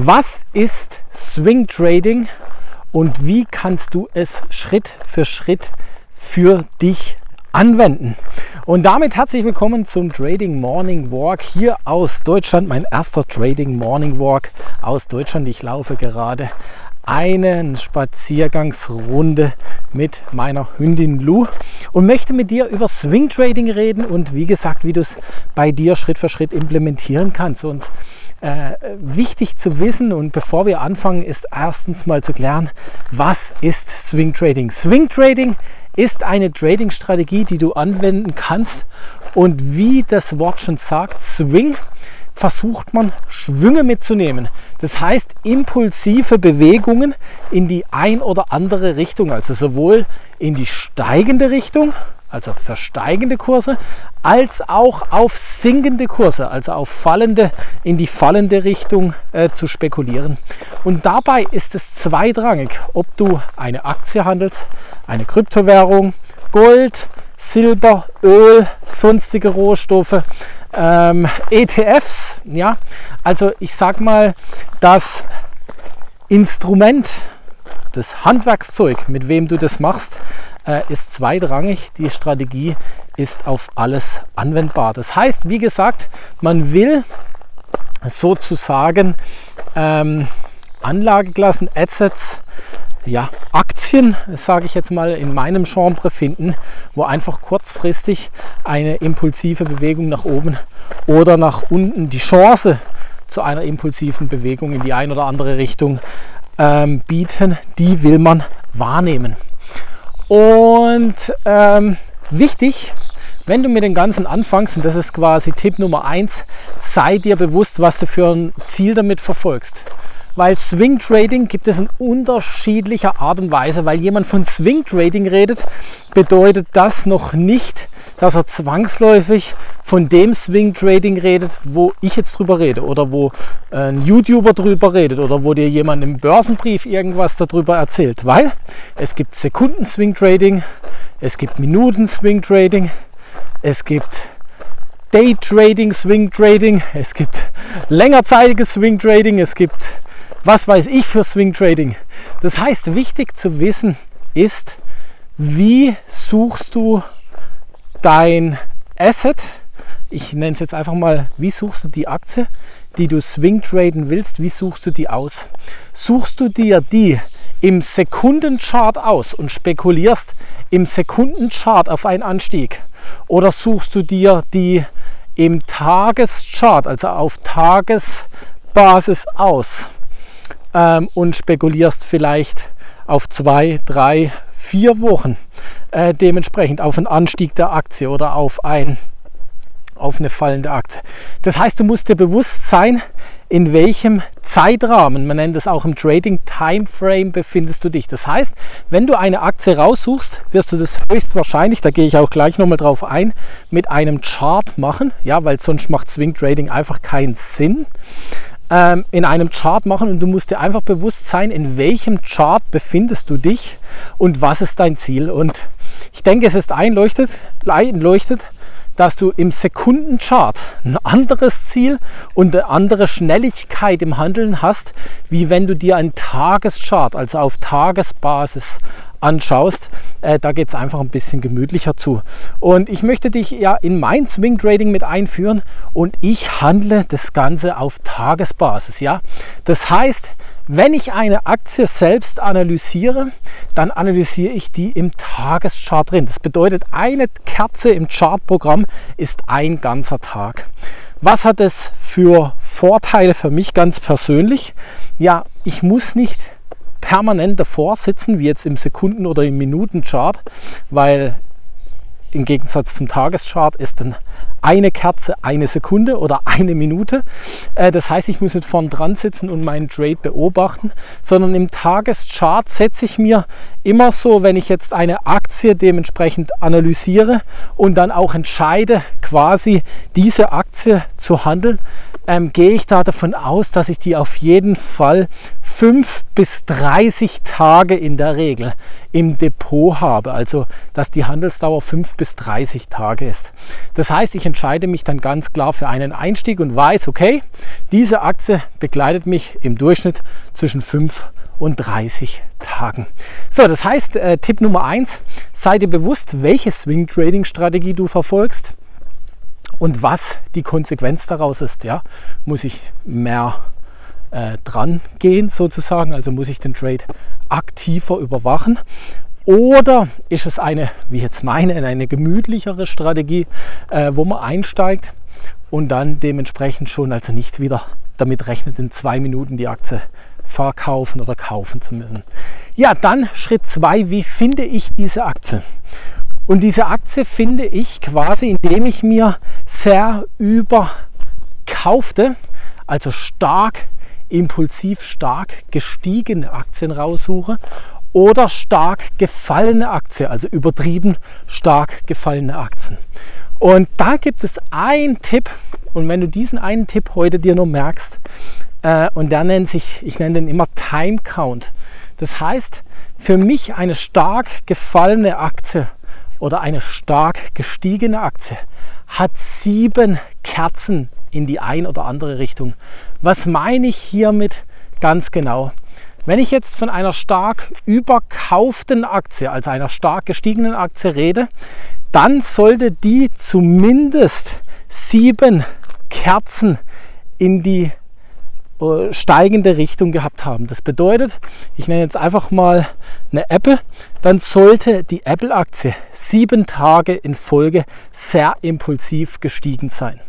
Was ist Swing Trading und wie kannst du es Schritt für Schritt für dich anwenden? Und damit herzlich willkommen zum Trading Morning Walk hier aus Deutschland. Mein erster Trading Morning Walk aus Deutschland. Ich laufe gerade eine Spaziergangsrunde mit meiner Hündin Lu und möchte mit dir über Swing Trading reden und wie gesagt, wie du es bei dir Schritt für Schritt implementieren kannst. Und äh, wichtig zu wissen und bevor wir anfangen, ist erstens mal zu klären, was ist Swing Trading? Swing Trading ist eine Trading-Strategie, die du anwenden kannst und wie das Wort schon sagt, Swing versucht man Schwünge mitzunehmen. Das heißt impulsive Bewegungen in die ein oder andere Richtung, also sowohl in die steigende Richtung also für steigende Kurse, als auch auf sinkende Kurse, also auf fallende, in die fallende Richtung äh, zu spekulieren. Und dabei ist es zweitrangig, ob du eine Aktie handelst, eine Kryptowährung, Gold, Silber, Öl, sonstige Rohstoffe, ähm, ETFs, ja, also ich sag mal, das Instrument, das Handwerkszeug, mit wem du das machst, äh, ist zweitrangig. Die Strategie ist auf alles anwendbar. Das heißt, wie gesagt, man will sozusagen ähm, Anlageklassen, Assets, ja, Aktien, sage ich jetzt mal, in meinem Genre finden, wo einfach kurzfristig eine impulsive Bewegung nach oben oder nach unten die Chance zu einer impulsiven Bewegung in die eine oder andere Richtung ähm, bieten, die will man wahrnehmen. Und ähm, wichtig, wenn du mit dem Ganzen anfängst, und das ist quasi Tipp Nummer eins, sei dir bewusst, was du für ein Ziel damit verfolgst. Weil Swing Trading gibt es in unterschiedlicher Art und Weise. Weil jemand von Swing Trading redet, bedeutet das noch nicht, dass er zwangsläufig von dem Swing Trading redet, wo ich jetzt drüber rede oder wo ein YouTuber drüber redet oder wo dir jemand im Börsenbrief irgendwas darüber erzählt. Weil es gibt Sekunden Swing Trading, es gibt Minuten Swing Trading, es gibt Day Trading, Swing Trading, es gibt längerzeitiges Swing Trading, es gibt was weiß ich für Swing Trading. Das heißt, wichtig zu wissen ist, wie suchst du dein Asset, ich nenne es jetzt einfach mal, wie suchst du die Aktie, die du Swing traden willst, wie suchst du die aus? Suchst du dir die im Sekundenchart aus und spekulierst im Sekundenchart auf einen Anstieg? Oder suchst du dir die im Tageschart, also auf Tagesbasis aus? ähm, und spekulierst vielleicht auf zwei, drei, vier Wochen äh, dementsprechend auf einen Anstieg der Aktie oder auf, ein, auf eine fallende Aktie. Das heißt, du musst dir bewusst sein, in welchem Zeitrahmen, man nennt es auch im Trading Timeframe, befindest du dich. Das heißt, wenn du eine Aktie raussuchst, wirst du das höchstwahrscheinlich, da gehe ich auch gleich nochmal drauf ein, mit einem Chart machen, ja, weil sonst macht Swing Trading einfach keinen Sinn ähm, in einem Chart machen und du musst dir einfach bewusst sein, in welchem Chart befindest du dich und was ist dein Ziel. Und ich denke, es ist einleuchtet, einleuchtet dass du im Sekundenchart ein anderes Ziel und eine andere Schnelligkeit im Handeln hast, wie wenn du dir einen Tageschart, also auf Tagesbasis anschaust, äh, da geht es einfach ein bisschen gemütlicher zu. Und ich möchte dich ja in mein Swing Trading mit einführen und ich handle das Ganze auf Tagesbasis. Ja? Das heißt, wenn ich eine Aktie selbst analysiere, dann analysiere ich die im Tageschart drin. Das bedeutet, eine Kerze im Chartprogramm ist ein ganzer Tag. Was hat es für Vorteile für mich ganz persönlich? Ja, ich muss nicht permanent davor sitzen, wie jetzt im Sekunden- oder im Minutenchart, weil im Gegensatz zum Tageschart ist dann eine Kerze eine Sekunde oder eine Minute. Äh, das heißt, ich muss nicht vorn dran sitzen und meinen Trade beobachten, sondern im Tageschart setze ich mir immer so, wenn ich jetzt eine Aktie dementsprechend analysiere und dann auch entscheide, quasi diese Aktie zu handeln, ähm, gehe ich da davon aus, dass ich die auf jeden Fall 5 bis 30 Tage in der Regel im Depot habe. Also dass die Handelsdauer 5 bis 30 Tage ist. Das heißt, ich entscheide mich dann ganz klar für einen Einstieg und weiß, okay, diese Aktie begleitet mich im Durchschnitt zwischen 5 und 30 Tagen. So, das heißt, äh, Tipp Nummer 1, sei dir bewusst, welche Swing Trading Strategie du verfolgst und was die Konsequenz daraus ist. Ja? Muss ich mehr äh, dran gehen sozusagen, also muss ich den Trade aktiver überwachen. Oder ist es eine, wie jetzt meine, eine gemütlichere Strategie, äh, wo man einsteigt und dann dementsprechend schon also nicht wieder damit rechnet, in zwei Minuten die Aktie verkaufen oder kaufen zu müssen. Ja, dann Schritt zwei, wie finde ich diese Aktie? Und diese Aktie finde ich quasi, indem ich mir sehr überkaufte, also stark, impulsiv stark gestiegene Aktien raussuche oder stark gefallene Aktien, also übertrieben stark gefallene Aktien. Und da gibt es einen Tipp, und wenn du diesen einen Tipp heute dir nur merkst, äh, und der nennt sich, ich nenne den immer Time Count. Das heißt, für mich eine stark gefallene Aktie oder eine stark gestiegene Aktie hat sieben Kerzen in die ein oder andere Richtung. Was meine ich hiermit ganz genau? Wenn ich jetzt von einer stark überkauften Aktie, also einer stark gestiegenen Aktie rede, dann sollte die zumindest sieben Kerzen in die steigende Richtung gehabt haben. Das bedeutet, ich nenne jetzt einfach mal eine Apple, dann sollte die Apple-Aktie sieben Tage in Folge sehr impulsiv gestiegen sein.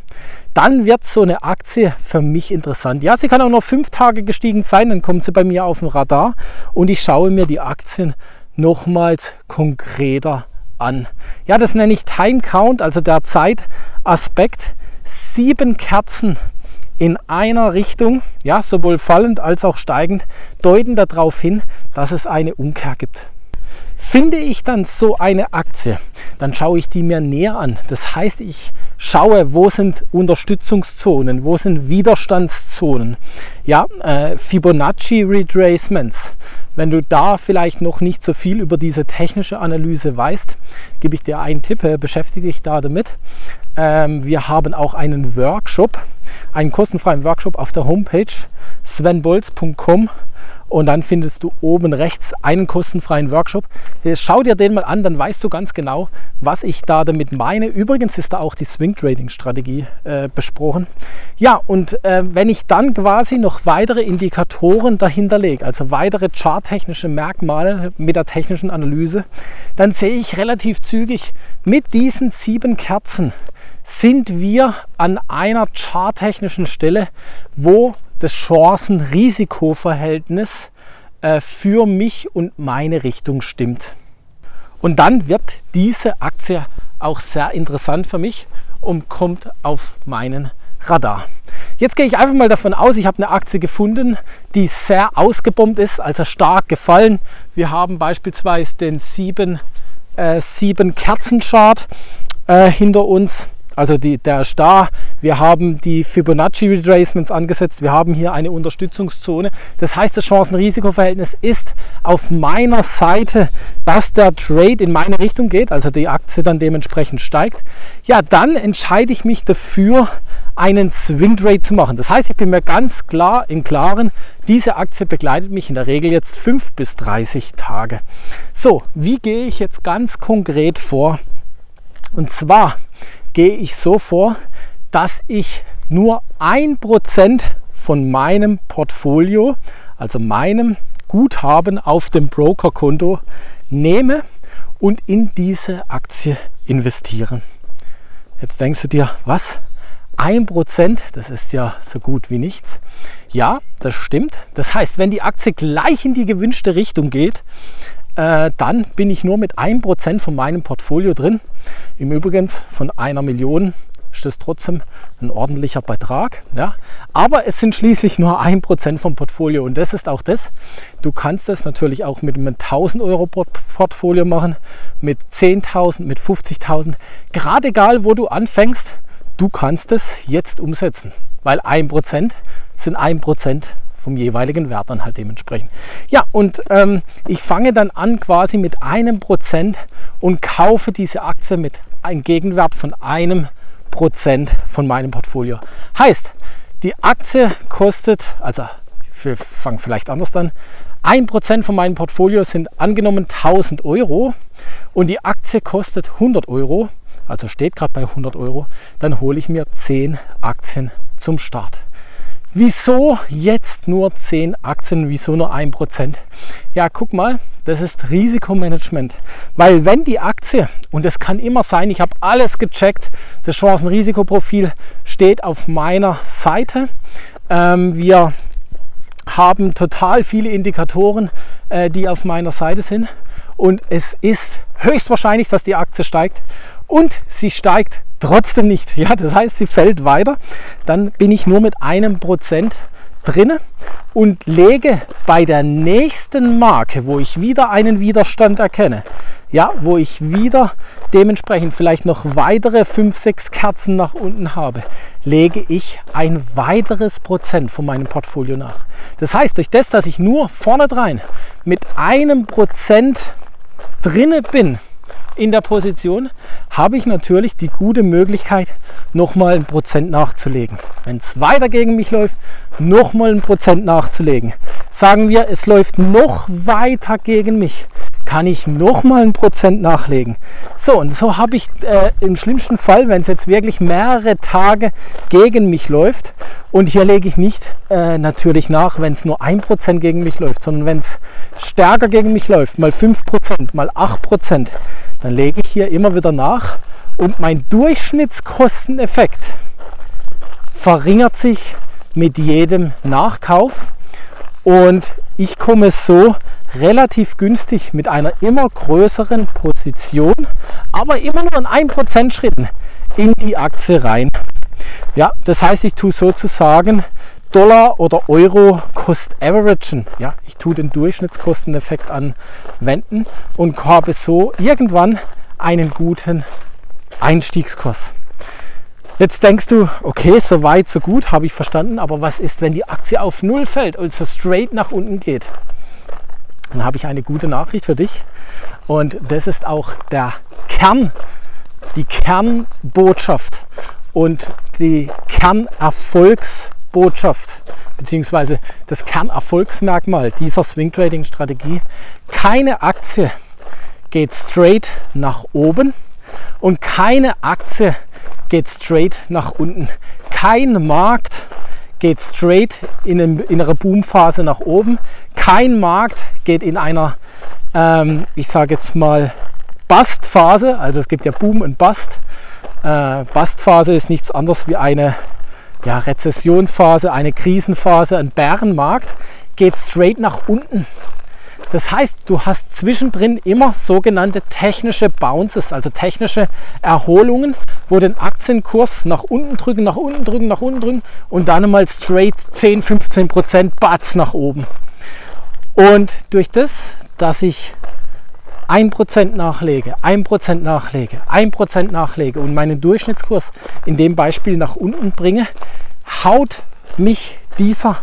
Dann wird so eine Aktie für mich interessant. Ja, sie kann auch noch fünf Tage gestiegen sein, dann kommt sie bei mir auf dem Radar und ich schaue mir die Aktien nochmals konkreter an. Ja, das nenne ich Time Count, also der Zeitaspekt. Sieben Kerzen in einer Richtung, ja, sowohl fallend als auch steigend, deuten darauf hin, dass es eine Umkehr gibt. Finde ich dann so eine Aktie, dann schaue ich die mir näher an. Das heißt, ich schaue, wo sind Unterstützungszonen, wo sind Widerstandszonen, ja, äh, Fibonacci Retracements. Wenn du da vielleicht noch nicht so viel über diese technische Analyse weißt, gebe ich dir einen Tipp, äh, beschäftige dich da damit. Ähm, wir haben auch einen Workshop, einen kostenfreien Workshop auf der Homepage svenbolz.com und dann findest du oben rechts einen kostenfreien Workshop. Schau dir den mal an, dann weißt du ganz genau, was ich da damit meine. Übrigens ist da auch die Swing Trading Strategie äh, besprochen. Ja, und äh, wenn ich dann quasi noch weitere Indikatoren dahinter lege, also weitere charttechnische Merkmale mit der technischen Analyse, dann sehe ich relativ zügig mit diesen sieben Kerzen sind wir an einer charttechnischen Stelle, wo das Chancen-Risiko-Verhältnis äh, für mich und meine Richtung stimmt. Und dann wird diese Aktie auch sehr interessant für mich und kommt auf meinen Radar. Jetzt gehe ich einfach mal davon aus, ich habe eine Aktie gefunden, die sehr ausgebombt ist, also stark gefallen. Wir haben beispielsweise den 7, äh, 7 Kerzen Chart äh, hinter uns also die, der da. Wir haben die Fibonacci Retracements angesetzt. Wir haben hier eine Unterstützungszone. Das heißt, das Chancen-Risiko-Verhältnis ist auf meiner Seite, dass der Trade in meine Richtung geht, also die Aktie dann dementsprechend steigt. Ja, dann entscheide ich mich dafür, einen Swing Trade zu machen. Das heißt, ich bin mir ganz klar im Klaren, diese Aktie begleitet mich in der Regel jetzt 5 bis 30 Tage. So, wie gehe ich jetzt ganz konkret vor? Und zwar gehe ich so vor, dass ich nur ein Prozent von meinem Portfolio, also meinem Guthaben auf dem Brokerkonto nehme und in diese Aktie investiere. Jetzt denkst du dir, was? Ein Prozent, das ist ja so gut wie nichts. Ja, das stimmt. Das heißt, wenn die Aktie gleich in die gewünschte Richtung geht, äh, dann bin ich nur mit 1% von meinem Portfolio drin. Im Übrigen von einer Million ist das trotzdem ein ordentlicher Betrag. Ja? Aber es sind schließlich nur 1% vom Portfolio und das ist auch das. Du kannst das natürlich auch mit einem 1000 Euro Portfolio machen, mit 10.000, mit 50.000. Gerade egal, wo du anfängst, du kannst es jetzt umsetzen, weil 1% sind 1% vom jeweiligen Wert dann halt dementsprechend. Ja, und ähm, ich fange dann an quasi mit einem Prozent und kaufe diese Aktie mit einem Gegenwert von einem Prozent von meinem Portfolio. Heißt, die Aktie kostet, also wir fangen vielleicht anders an, 1% von meinem Portfolio sind angenommen 1000 Euro und die Aktie kostet 100 Euro, also steht gerade bei 100 Euro, dann hole ich mir 10 Aktien zum Start. Wieso jetzt nur 10 Aktien? Wieso nur 1%? Ja, guck mal, das ist Risikomanagement. Weil wenn die Aktie, und es kann immer sein, ich habe alles gecheckt, das Chancenrisikoprofil steht auf meiner Seite. Ähm, wir haben total viele Indikatoren, äh, die auf meiner Seite sind. Und es ist höchstwahrscheinlich, dass die Aktie steigt. Und sie steigt trotzdem nicht. Ja, das heißt, sie fällt weiter. Dann bin ich nur mit einem Prozent drinne und lege bei der nächsten Marke, wo ich wieder einen Widerstand erkenne, ja, wo ich wieder dementsprechend vielleicht noch weitere 5, 6 Kerzen nach unten habe, lege ich ein weiteres Prozent von meinem Portfolio nach. Das heißt, durch das, dass ich nur vorne drein mit einem Prozent drinne bin, in der Position, habe ich natürlich die gute Möglichkeit, nochmal ein Prozent nachzulegen. Wenn es weiter gegen mich läuft, nochmal ein Prozent nachzulegen. Sagen wir, es läuft noch weiter gegen mich, kann ich nochmal ein Prozent nachlegen. So, und so habe ich äh, im schlimmsten Fall, wenn es jetzt wirklich mehrere Tage gegen mich läuft, und hier lege ich nicht äh, natürlich nach, wenn es nur ein Prozent gegen mich läuft, sondern wenn es stärker gegen mich läuft, mal 5%, mal 8%, dann lege ich hier immer wieder nach und mein Durchschnittskosteneffekt verringert sich mit jedem Nachkauf und ich komme so relativ günstig mit einer immer größeren Position, aber immer nur in 1% Schritten in die Aktie rein. Ja, das heißt, ich tue sozusagen Dollar oder Euro Cost Averagen. Ja, ich tue den Durchschnittskosteneffekt anwenden und habe so irgendwann einen guten Einstiegskurs. Jetzt denkst du, okay, so weit, so gut, habe ich verstanden, aber was ist, wenn die Aktie auf Null fällt, also straight nach unten geht? Dann habe ich eine gute Nachricht für dich und das ist auch der Kern, die Kernbotschaft und die Kernerfolgsbotschaft Botschaft bzw. das Kernerfolgsmerkmal dieser Swing Trading Strategie. Keine Aktie geht straight nach oben und keine Aktie geht straight nach unten. Kein Markt geht straight in, einer Boomphase nach oben. Kein Markt geht in einer, ähm, ich sage jetzt mal, Bust-Phase. Also es gibt ja Boom und Bust. Äh, Bust-Phase ist nichts anderes wie eine ja, Rezessionsphase, eine Krisenphase, ein Bärenmarkt, geht straight nach unten. Das heißt, du hast zwischendrin immer sogenannte technische Bounces, also technische Erholungen, wo den Aktienkurs nach unten drücken, nach unten drücken, nach unten drücken und dann einmal straight 10, 15 Prozent Batz nach oben. Und durch das, dass ich 1% nachlege, 1% nachlege, 1% nachlege und meinen Durchschnittskurs in dem Beispiel nach unten bringe, haut mich dieser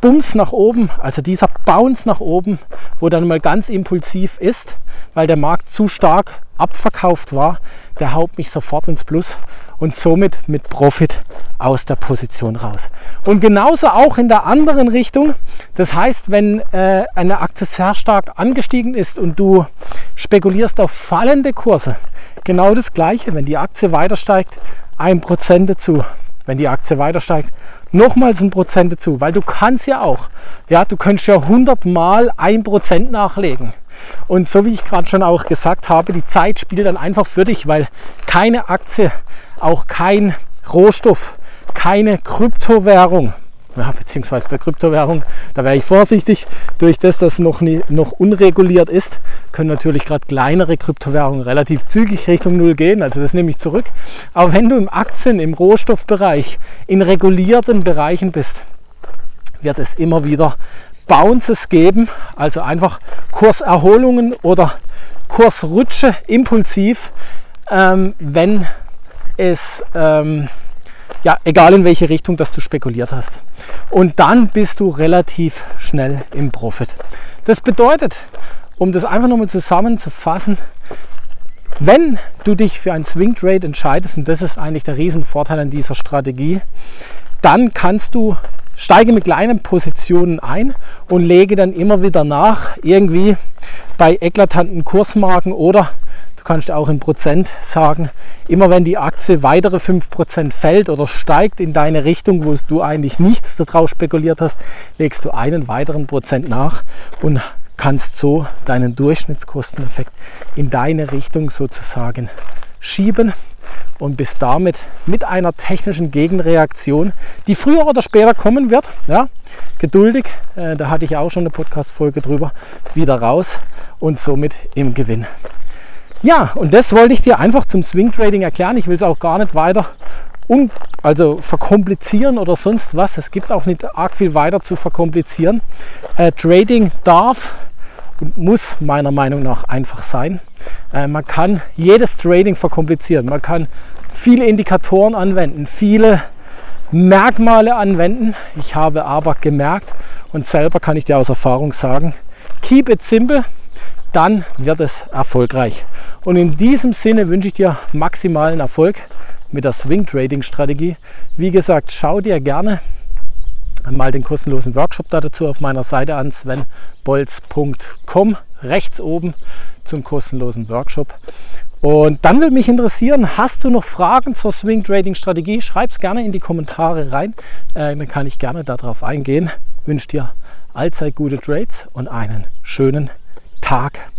Bums nach oben, also dieser Bounce nach oben, wo dann mal ganz impulsiv ist, weil der Markt zu stark abverkauft war, der haut mich sofort ins Plus und somit mit Profit aus der Position raus. Und genauso auch in der anderen Richtung. Das heißt, wenn äh, eine Aktie sehr stark angestiegen ist und du spekulierst auf fallende Kurse, genau das gleiche. Wenn die Aktie weiter steigt, ein Prozent dazu. Wenn die Aktie weiter steigt, nochmals ein Prozent dazu, weil du kannst ja auch, ja, du könntest ja 100 mal ein Prozent nachlegen. Und so wie ich gerade schon auch gesagt habe, die Zeit spielt dann einfach für dich, weil keine Aktie, auch kein Rohstoff, keine Kryptowährung, ja, beziehungsweise bei Kryptowährung, da wäre ich vorsichtig, durch das, dass noch, noch unreguliert ist, können natürlich gerade kleinere Kryptowährungen relativ zügig Richtung Null gehen, also das nehme ich zurück. Aber wenn du im Aktien, im Rohstoffbereich, in regulierten Bereichen bist, wird es immer wieder Bounces geben, also einfach Kurserholungen oder Kursrutsche impulsiv, ähm, wenn es ähm, ja, egal in welche Richtung, dass du spekuliert hast. Und dann bist du relativ schnell im Profit. Das bedeutet, um das einfach nochmal zusammenzufassen, wenn du dich für ein Swing Trade entscheidest, und das ist eigentlich der Riesenvorteil an dieser Strategie, dann kannst du steige mit kleinen Positionen ein und lege dann immer wieder nach, irgendwie bei eklatanten Kursmarken oder du kannst auch in Prozent sagen, immer wenn die Aktie weitere 5% fällt oder steigt in deine Richtung, wo du eigentlich nichts darauf spekuliert hast, legst du einen weiteren Prozent nach und kannst so deinen Durchschnittskosteneffekt in deine Richtung sozusagen schieben und bist damit mit einer technischen Gegenreaktion, die früher oder später kommen wird, ja, geduldig, äh, da hatte ich auch schon eine Podcast-Folge drüber, wieder raus und somit im Gewinn. Ja, und das wollte ich dir einfach zum Swing Trading erklären. Ich will es auch gar nicht weiter un also verkomplizieren oder sonst was. Es gibt auch nicht arg viel weiter zu verkomplizieren. Äh, Trading darf und muss meiner Meinung nach einfach sein. Äh, man kann jedes Trading verkomplizieren. Man kann viele Indikatoren anwenden, viele Merkmale anwenden. Ich habe aber gemerkt und selber kann ich dir aus Erfahrung sagen, keep it simple, dann wird es erfolgreich. Und in diesem Sinne wünsche ich dir maximalen Erfolg mit der Swing Trading Strategie. Wie gesagt, schau dir gerne mal den kostenlosen Workshop dazu auf meiner Seite an svenbolz.com rechts oben zum kostenlosen Workshop. Und dann würde mich interessieren, hast du noch Fragen zur Swing Trading Strategie? Schreib es gerne in die Kommentare rein. Äh, dann kann ich gerne darauf eingehen. Wünsche dir allzeit gute Trades und einen schönen Tag.